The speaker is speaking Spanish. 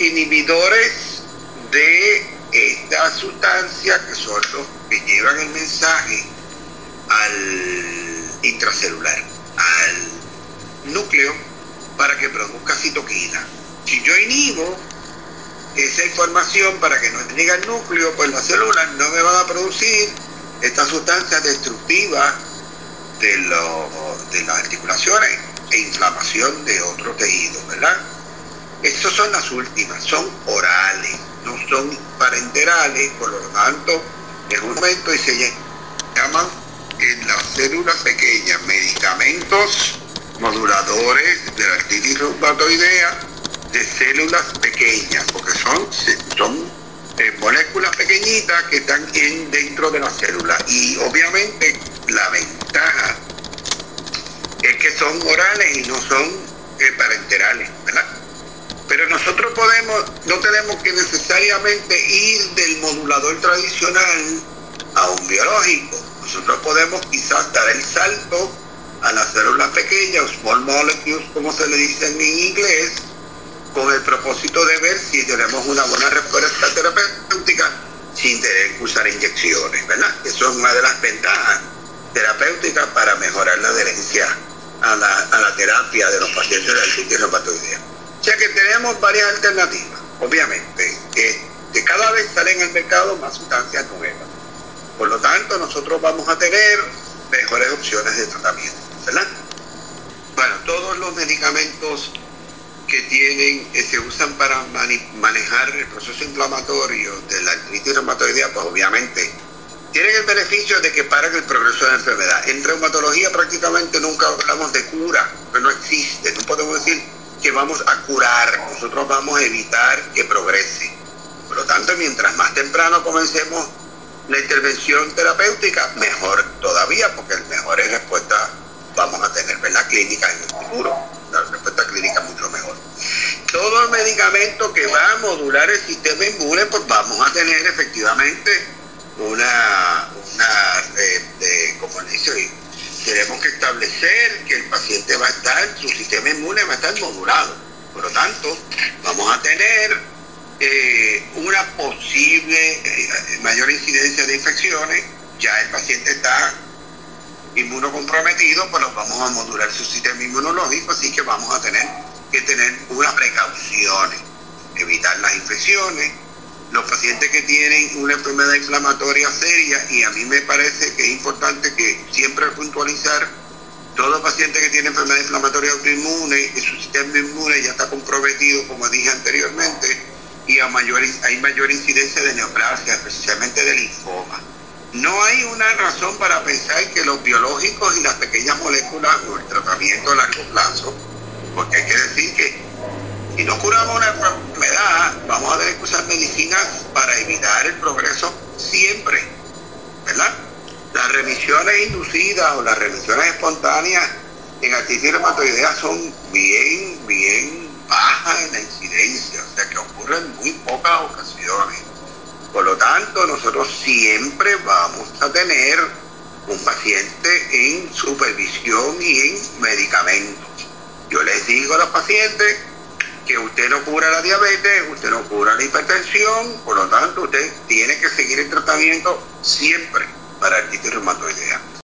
Inhibidores de esta sustancia que son los que llevan el mensaje al intracelular, al núcleo, para que produzca citoquina. Si yo inhibo esa información para que no llegue al núcleo, pues las células no me van a producir estas sustancias destructivas de, de las articulaciones e inflamación de otro tejido, ¿verdad? Estas son las últimas, son orales, no son parenterales, por lo tanto, en un momento y se llaman en las células pequeñas medicamentos moduladores de la artritis reumatoidea de células pequeñas, porque son, son eh, moléculas pequeñitas que están en, dentro de la célula. Y obviamente la ventaja es que son orales y no son eh, parenterales, ¿verdad? Pero nosotros podemos, no tenemos que necesariamente ir del modulador tradicional a un biológico. Nosotros podemos quizás dar el salto a las células pequeñas, small molecules, como se le dice en inglés, con el propósito de ver si tenemos una buena respuesta terapéutica sin tener que usar inyecciones, ¿verdad? Eso es una de las ventajas terapéuticas para mejorar la adherencia a la, a la terapia de los pacientes de artritis reumatoidea. O sea que tenemos varias alternativas, obviamente. que cada vez salen al mercado más sustancias nuevas. Por lo tanto, nosotros vamos a tener mejores opciones de tratamiento, ¿verdad? Bueno, todos los medicamentos que tienen, que se usan para manejar el proceso inflamatorio de la artritis reumatoidea, pues obviamente tienen el beneficio de que paran el progreso de la enfermedad. En reumatología prácticamente nunca hablamos de cura, pero no existe. No podemos decir que vamos a curar, nosotros vamos a evitar que progrese. Por lo tanto, mientras más temprano comencemos la intervención terapéutica, mejor todavía, porque mejores respuestas vamos a tener, la Clínica en el futuro. La respuesta clínica mucho mejor. Todo el medicamento que va a modular el sistema inmune, pues vamos a tener efectivamente una, una de, de como dice, tenemos que establecer paciente va a estar, su sistema inmune va a estar modulado. Por lo tanto, vamos a tener eh, una posible eh, mayor incidencia de infecciones. Ya el paciente está inmunocomprometido, pues vamos a modular su sistema inmunológico, así que vamos a tener que tener unas precauciones, evitar las infecciones, los pacientes que tienen una enfermedad inflamatoria seria, y a mí me parece que es importante que siempre puntualizar, todo paciente que tiene enfermedad inflamatoria autoinmune y su sistema inmune ya está comprometido, como dije anteriormente, y a mayor, hay mayor incidencia de neoplasia, especialmente de linfoma. No hay una razón para pensar que los biológicos y las pequeñas moléculas o el tratamiento a largo plazo, porque hay que decir que si no curamos una enfermedad, vamos a tener que usar medicinas para evitar el progreso siempre. Las remisiones inducidas o las remisiones espontáneas en artritis reumatoidea son bien, bien bajas en la incidencia, o sea que ocurren en muy pocas ocasiones. Por lo tanto, nosotros siempre vamos a tener un paciente en supervisión y en medicamentos. Yo les digo a los pacientes, que usted no cura la diabetes, usted no cura la hipertensión, por lo tanto usted tiene que seguir el tratamiento siempre para artritis reumatoidea.